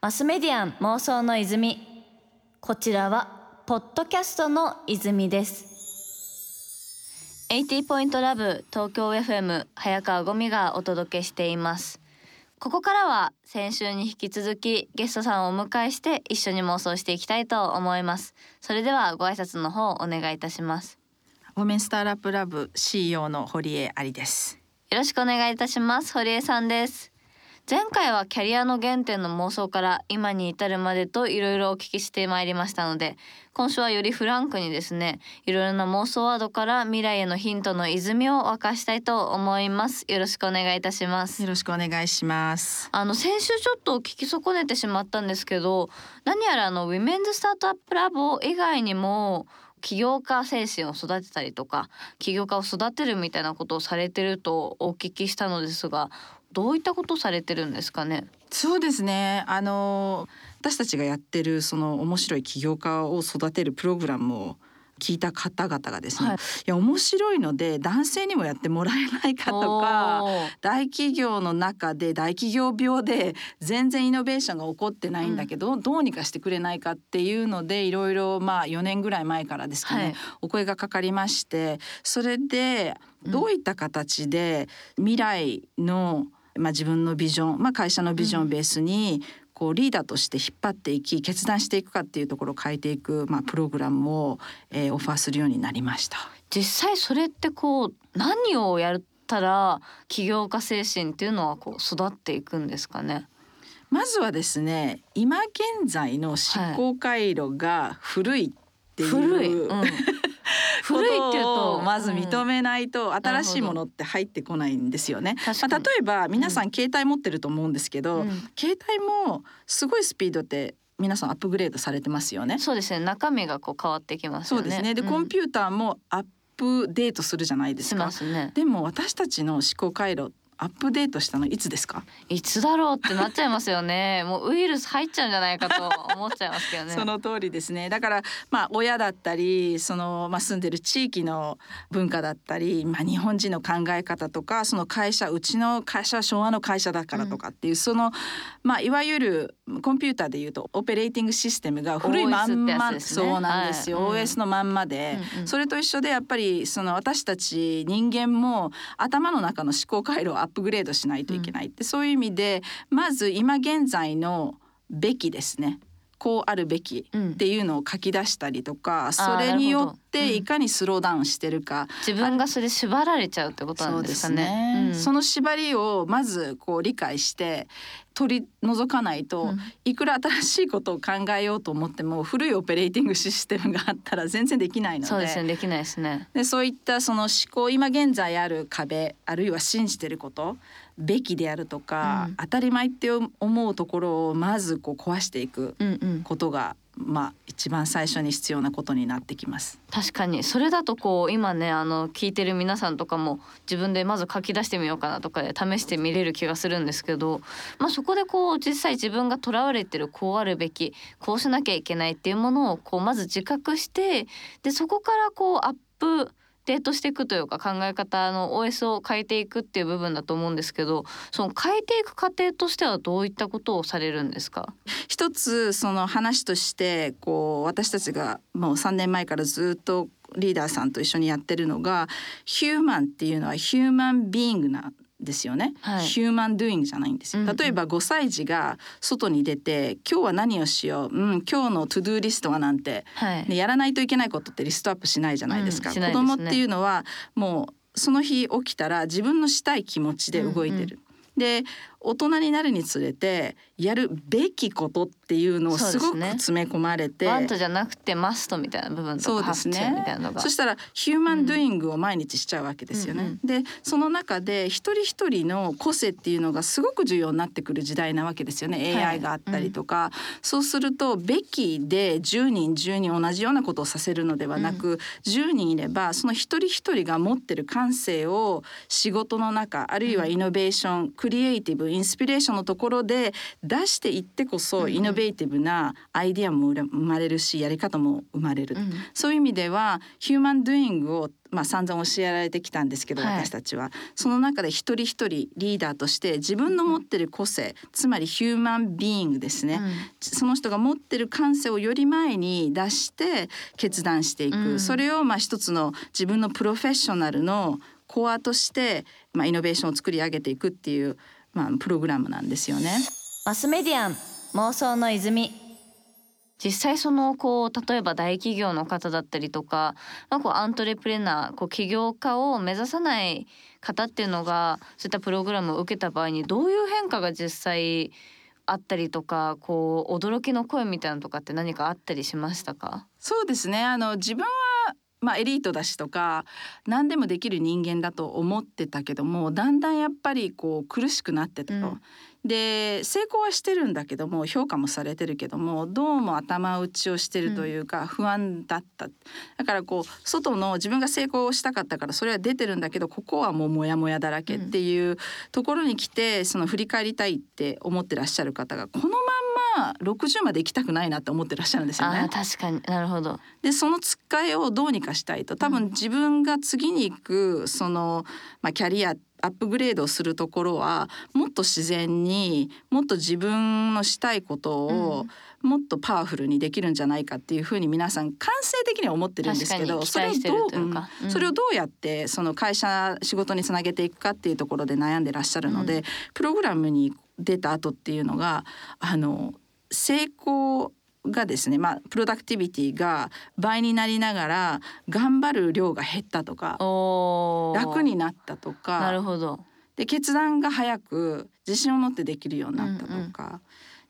マスメディアン妄想の泉。こちらはポッドキャストの泉です。80ポイントラブ東京 FM 早川ゴミがお届けしています。ここからは先週に引き続きゲストさんをお迎えして一緒に妄想していきたいと思います。それではご挨拶の方お願いいたします。ウォメンスターラップラブ CEO の堀江ありです。よろしくお願いいたします。堀江さんです前回はキャリアの原点の妄想から今に至るまでといろいろお聞きしてまいりましたので今週はよりフランクにですねいろいろな妄想ワードから未来へのヒントの泉を沸かしたいと思います。よろしくお願いいたします。よろしくお願いします。あの先週ちょっと聞き損ねてしまったんですけど何やらあの Women's Startup Lab 以外にも起業家精神を育てたりとか起業家を育てるみたいなことをされてるとお聞きしたのですがどういったことされてるんですかね？そうですね。あの私たちがやってるその面白い起業家を育てるプログラムを聞いた方々がですね、はい、いや面白いので男性にもやってもらえないかとか大企業の中で大企業病で全然イノベーションが起こってないんだけど、うん、どうにかしてくれないかっていうのでいろいろまあ4年ぐらい前からですかね、はい、お声がかかりましてそれでどういった形で未来の、うんまあ、自分のビジョン、まあ、会社のビジョンをベースにこうリーダーとして引っ張っていき決断していくかっていうところを変えていく、まあ、プログラムを、えー、オファーするようになりました。実際それってこう何をやったら起業家精神っていうのはこう育っていくんですかね？まずはですね今現在の思考回路が古いっていう、はい、古い、うん 古いっていうとまず認めないと新しいものって入ってこないんですよね。まあ、例えば皆さん携帯持ってると思うんですけど、うん、携帯もすごいスピードで皆さんアップグレードされてますよね。そうですね。中身がこう変わってきます、ね、そうですね。で、うん、コンピューターもアップデートするじゃないですか。すね、でも私たちの思考回路アップデートしたのいつですか？いつだろうってなっちゃいますよね。もうウイルス入っちゃうんじゃないかと思っちゃいますけどね。その通りですね。だからまあ親だったりそのまあ住んでる地域の文化だったりまあ日本人の考え方とかその会社うちの会社は昭和の会社だからとかっていう、うん、そのまあいわゆるコンピューターでいうとオペレーティングシステムが古いまんま、ね、そうなんですよ、はい、OS のまんまで、うんうん、それと一緒でやっぱりその私たち人間も頭の中の思考回路をアップグレードしないといけないって、うん、そういう意味でまず今現在のべきですねこうあるべきっていうのを書き出したりとか、うん、それによっていかにスローダウンしてるか、うん、自分がそれ縛られちゃうってことなんですかね。そね。うん、その縛りをまずこう理解して取り除かないと、うん、いくら新しいことを考えようと思っても古いオペレーティングシステムがあったら全然できないので。そうですね。できないですね。でそういったその思考今現在ある壁あるいは信じてることべきであるとか、うん、当たり前って思うところをまずこう壊していくことが、うん。うん、まあ一番最初に必要なことになってきます。確かに。それだとこう今ねあの聞いてる皆さんとかも自分でまず書き出してみようかなとかで試してみれる気がするんですけど、まあ、そこでこう実際自分がとらわれてるこうあるべきこうしなきゃいけないっていうものをこうまず自覚してでそこからこうアップデートしていくというか考え方の OS を変えていくっていう部分だと思うんですけどその変えていく過程としてはどういったことをされるんですか？一つその話としてこう私たちがもう3年前からずっとリーダーさんと一緒にやってるのがヒューマンっていうのはヒューマンビーイングなですよね、はい、 human doing じゃないんですよ、例えば5歳児が外に出て今日は何をしよう、うん、今日の to-do list はなんて、はい、やらないといけないことってリストアップしないじゃないですか、うんすね、子供っていうのはもうその日起きたら自分のしたい気持ちで動いてる、うんうん。で大人になるにつれてやるべきことっていうのをすごく詰め込まれて、ね、 want じゃなくて must みたいな部分とかそうですね。そしたらヒューマンドゥイングを毎日しちゃうわけですよね、うん、でその中で一人一人の個性っていうのがすごく重要になってくる時代なわけですよね、はい、AI があったりとか、うん、そうするとべきで10人10人同じようなことをさせるのではなく、うん、10人いればその一人一人が持ってる感性を仕事の中あるいはイノベーション、クリエイティブインスピレーションのところで出していってこそイノベーティブなアイデアも生まれるしやり方も生まれる、うん、そういう意味ではヒューマンドゥイングをまあ、散々教えられてきたんですけど、はい、私たちは。その中で一人一人リーダーとして自分の持ってる個性つまりヒューマンビーイングですね、うん、その人が持ってる感性をより前に出して決断していく、うん、それをまあ一つの自分のプロフェッショナルのコアとして、まあ、イノベーションを作り上げていくっていう、まあ、プログラムなんですよね。マスメディアン妄想の泉。実際そのこう例えば大企業の方だったりとか、まあ、こうアントレプレナーこう起業家を目指さない方っていうのがそういったプログラムを受けた場合にどういう変化が実際あったりとかこう驚きの声みたいなのとかって何かあったりしましたか？そうですね。あの自分はまあ、エリートだしとか何でもできる人間だと思ってたけどもだんだんやっぱりこう苦しくなってたと。うん。で成功はしてるんだけども評価もされてるけどもどうも頭打ちをしてるというか不安だった、うん、だからこう外の自分が成功したかったからそれは出てるんだけどここはもうモヤモヤだらけっていうところに来てその振り返りたいって思ってらっしゃる方がこのまんま60まで行きたくないなって思ってらっしゃるんですよね。確かに。なるほど。でそのつっかえをどうにかしたいと多分自分が次に行くその、まあ、キャリアアップグレードするところはもっと自然にもっと自分のしたいことを、もっとパワフルにできるんじゃないかっていうふうに皆さん感性的には思ってるんですけどそれをどう、うん、それをどうやってその会社仕事につなげていくかっていうところで悩んでらっしゃるので、うん、プログラムに出た後っていうのがあの成功がですね、まあ、プロダクティビティが倍になりながら頑張る量が減ったとか楽になったとかなるほど。で決断が早く自信を持ってできるようになったとか、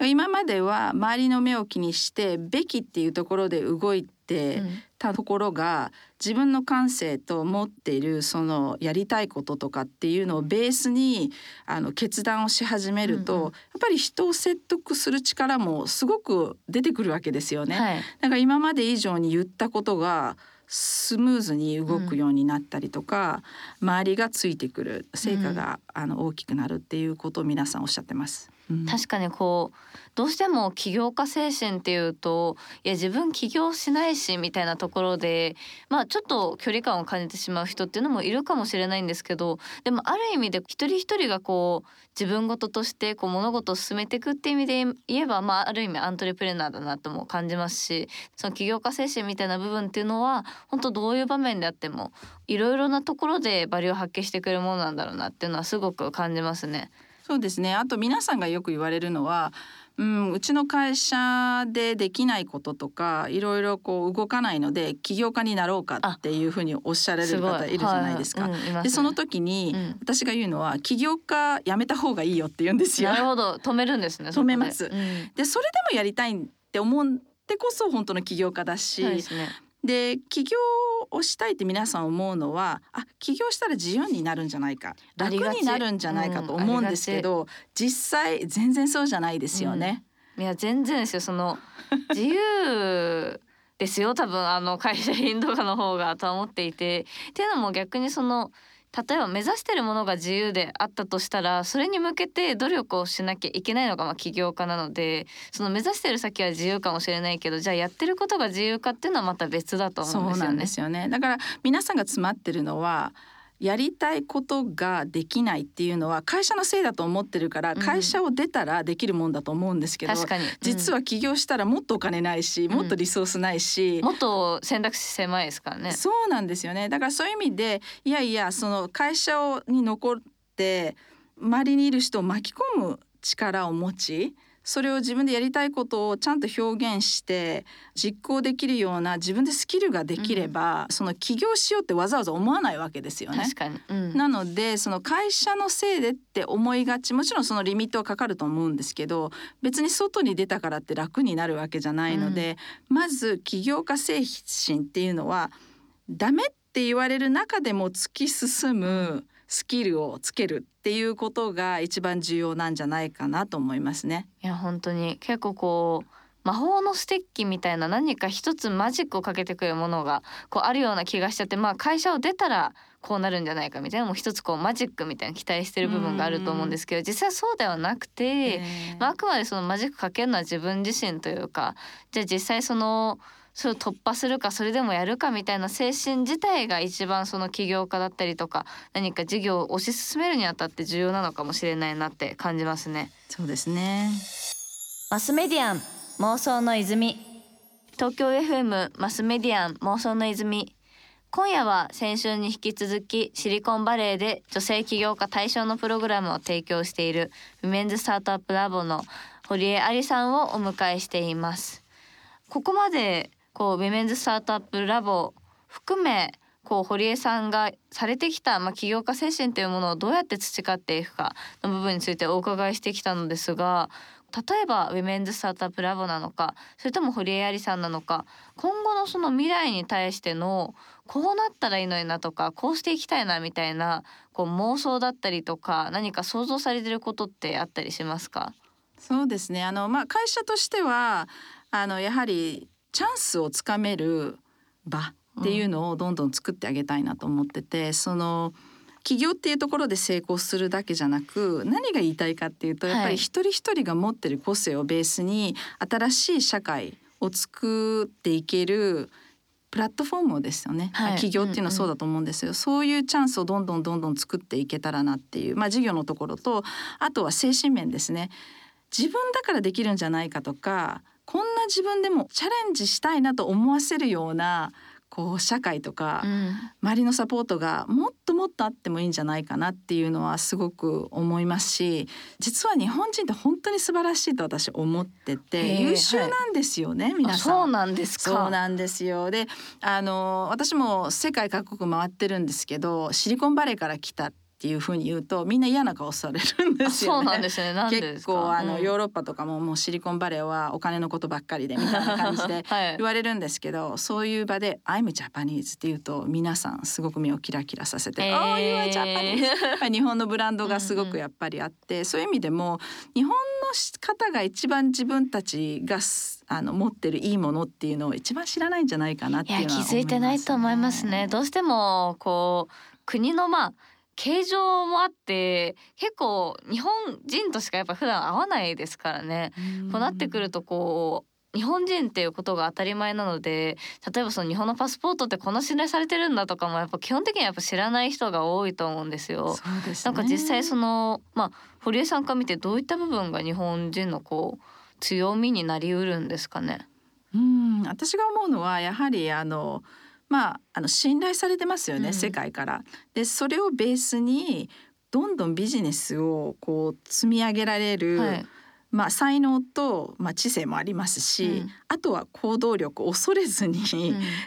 うんうん、今までは周りの目を気にして「べき」っていうところで動いてたところが、自分の感性と持っているそのやりたいこととかっていうのをベースにあの決断をし始めると、うんうん、やっぱり人を説得する力もすごく出てくるわけですよね。はい、だから今まで以上に言ったことがスムーズに動くようになったりとか、うん、周りがついてくる成果が、うん、あの大きくなるっていうことを皆さんおっしゃってます。確かにこうどうしても起業家精神っていうといや自分起業しないしみたいなところでまあちょっと距離感を感じてしまう人っていうのもいるかもしれないんですけどでもある意味で一人一人がこう自分事としてこう物事を進めていくっていう意味で言えば、まあ、ある意味アントレプレナーだなとも感じますしその起業家精神みたいな部分っていうのは本当どういう場面であってもいろいろなところでバリを発揮してくれるものなんだろうなっていうのはすごく感じますね。そうですねあと皆さんがよく言われるのはうん、うちの会社でできないこととかいろいろこう動かないので起業家になろうかっていうふうにおっしゃられる方いるじゃないですか。はいうん、でその時に、私が言うのは起業家やめた方がいいよって言うんですよ。なるほど止めるんですね。止めます。でそれでもやりたいって思ってこそ本当の起業家だし、ね、で起業をしたいって皆さん思うのはあ起業したら自由になるんじゃないか。楽になるんじゃないかと思うんですけど、うん、実際全然そうじゃないですよね。うん、いや全然ですよ。その 自由ですよ。多分あの会社員とかの方がとは思っていて。っていうのも逆にその例えば目指してるものが自由であったとしたらそれに向けて努力をしなきゃいけないのがまあ起業家なのでその目指してる先は自由かもしれないけどじゃあやってることが自由かっていうのはまた別だと思うんですよね。そうなんですよねだから皆さんが詰まってるのはやりたいことができないっていうのは会社のせいだと思ってるから会社を出たらできるもんだと思うんですけど、うん、実は起業したらもっとお金ないし、もっとリソースないし、もっと選択肢狭いですからね。そうなんですよね。だからそういう意味でいやいやその会社に残って周りにいる人を巻き込む力を持ちそれを自分でやりたいことをちゃんと表現して実行できるような自分でスキルができれば、うん、その起業しようってわざわざ思わないわけですよね。うん、なのでその会社のせいでって思いがちもちろんそのリミットはかかると思うんですけど別に外に出たからって楽になるわけじゃないので、うん、まず起業家精神っていうのはダメって言われる中でも突き進むスキルをつけるっていうことが一番重要なんじゃないかなと思いますね。いや本当に結構こう魔法のステッキみたいな何か一つマジックをかけてくるものがこうあるような気がしちゃってまあ会社を出たらこうなるんじゃないかみたいなもう一つこうマジックみたいな期待してる部分があると思うんですけど実際そうではなくて、まあ、あくまでそのマジックかけるのは自分自身というかじゃあ実際そのそれを突破するかそれでもやるかみたいな精神自体が一番その起業家だったりとか何か事業を推し進めるにあたって重要なのかもしれないなって感じますね。そうですね。マスメディアン妄想の泉。東京 FM マスメディアン妄想の泉。今夜は先週に引き続きシリコンバレーで女性起業家対象のプログラムを提供しているWomen's Startup Labの堀江愛利さんをお迎えしています。ここまでこう Women's Startup Lab含めこう堀江さんがされてきた、まあ、起業家精神というものをどうやって培っていくかの部分についてお伺いしてきたのですが例えば Women's Startup Labなのかそれとも堀江愛利さんなのか今後のその未来に対してのこうなったらいいのになとかこうしていきたいなみたいなこう妄想だったりとか何か想像されてることってあったりしますか？そうですね。あの、まあ、会社としてはあのやはりチャンスをつかめる場っていうのをどんどん作ってあげたいなと思ってて、うん、その起業っていうところで成功するだけじゃなく何が言いたいかっていうとやっぱり一人一人が持ってる個性をベースに新しい社会を作っていけるプラットフォームですよね、はい、企業っていうのはそうだと思うんですよ、うんうん、そういうチャンスをどんどんどんどん作っていけたらなっていうまあ事業のところとあとは精神面ですね。自分だからできるんじゃないかとかこんな自分でもチャレンジしたいなと思わせるようなこう社会とか、周りのサポートがもっともっとあってもいいんじゃないかなっていうのはすごく思いますし実は日本人って本当に素晴らしいと私思ってて優秀なんですよね、はい、皆さん。そうなんですそうなんですよ。であの私も世界各国回ってるんですけどシリコンバレーから来たっていうふうに言うとみんな嫌な顔されるんですよね。そうなんですね。結構あの、うん、ヨーロッパとかももうシリコンバレーはお金のことばっかりでみたいな感じで 言われるんですけど、はい、そういう場で「I'm Japanese」って言うと皆さんすごく目をキラキラさせて「えー、Oh you are Japanese」日本のブランドがすごくやっぱりあって、うんうん、そういう意味でも日本の方が一番自分たちがあの持ってるいいものっていうのを一番知らないんじゃないかなっていうのは、ね、気づいてないと思いますね。どうしてもこう国のまあ形状もあって結構日本人としかやっぱ普段会わないですからね。こうなってくるとこう日本人っていうことが当たり前なので例えばその日本のパスポートってこんな信頼されてるんだとかもやっぱ基本的にはやっぱ知らない人が多いと思うんですよ。そうです、ね、なんか実際そのまあ堀江さんから見てどういった部分が日本人のこう強みになりうるんですかね？うん私が思うのはやはりあのまあ、あの信頼されてますよね、うん、世界から。でそれをベースにどんどんビジネスをこう積み上げられる、はい、まあ、才能と、まあ、知性もありますし、うん、あとは行動力恐れずに、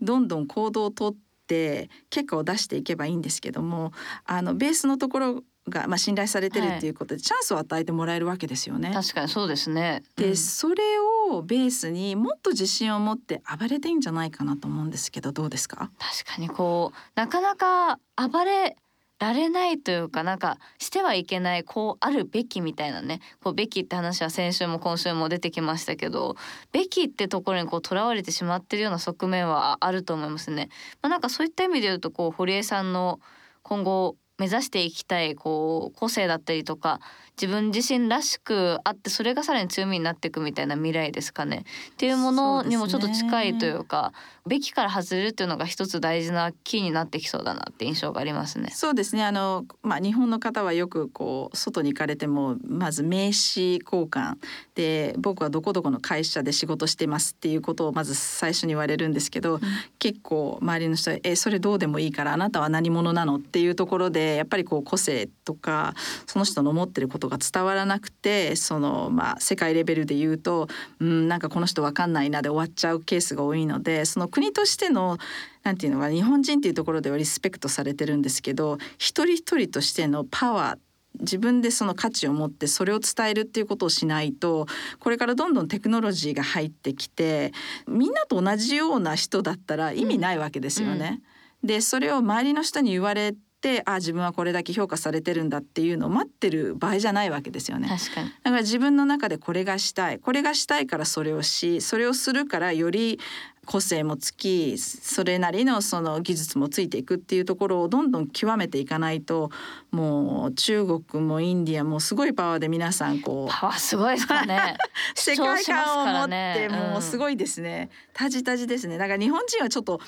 どんどん行動をとって結果を出していけばいいんですけどもあのベースのところが、まあ、信頼されてるっていうことで、チャンスを与えてもらえるわけですよね。確かにそうですね、うん、でそれをベースにもっと自信を持って暴れていいんじゃないかなと思うんですけどどうですか？確かにこうなかなか暴れられないというかなんかしてはいけないこうあるべきみたいなねこうべきって話は先週も今週も出てきましたけどべきってところにこうとらわれてしまってるような側面はあると思いますね。まあ、なんかそういった意味で言うとこう堀江さんの今後目指していきたいこう個性だったりとか自分自身らしくあってそれがさらに強みになっていくみたいな未来ですかねっていうものにもちょっと近いというかべきから外れるっていうのが一つ大事なキーになってきそうだなって印象がありますね。そうですねあの、まあ、日本の方はよくこう外に行かれてもまず名刺交換で僕はどこどこの会社で仕事してますっていうことをまず最初に言われるんですけど、うん、結構周りの人は「えそれどうでもいいからあなたは何者なの?」っていうところでやっぱりこう個性とかその人の持ってることが伝わらなくてそのまあ世界レベルで言うとうんなんかこの人わかんないなで終わっちゃうケースが多いのでその国としてのなんていうのか日本人っていうところではリスペクトされてるんですけど一人一人としてのパワー自分でその価値を持ってそれを伝えるっていうことをしないとこれからどんどんテクノロジーが入ってきてみんなと同じような人だったら意味ないわけですよね。うんうん、でそれを周りの人に言われってあ自分はこれだけ評価されてるんだっていうのを待ってる場合じゃないわけですよね。確かにだから自分の中でこれがしたいこれがしたいからそれをしそれをするからより個性もつきそれなりのその技術もついていくっていうところをどんどん極めていかないともう中国もインディアもすごいパワーで皆さんこうパワーすごいですかね。世界観を持ってもうすごいですね、タジタジですね。だから日本人はちょっと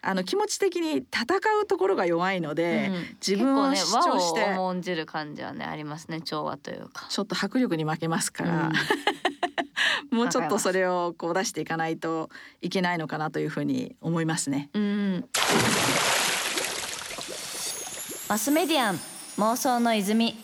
あの気持ち的に戦うところが弱いので、うん。自分を主張して、和を重んじる感じはねありますね調和というか。ちょっと迫力に負けますから、もうちょっとそれをこう出していかないといけないのかなというふうに思いますね。うん、うん。マスメディアン妄想の泉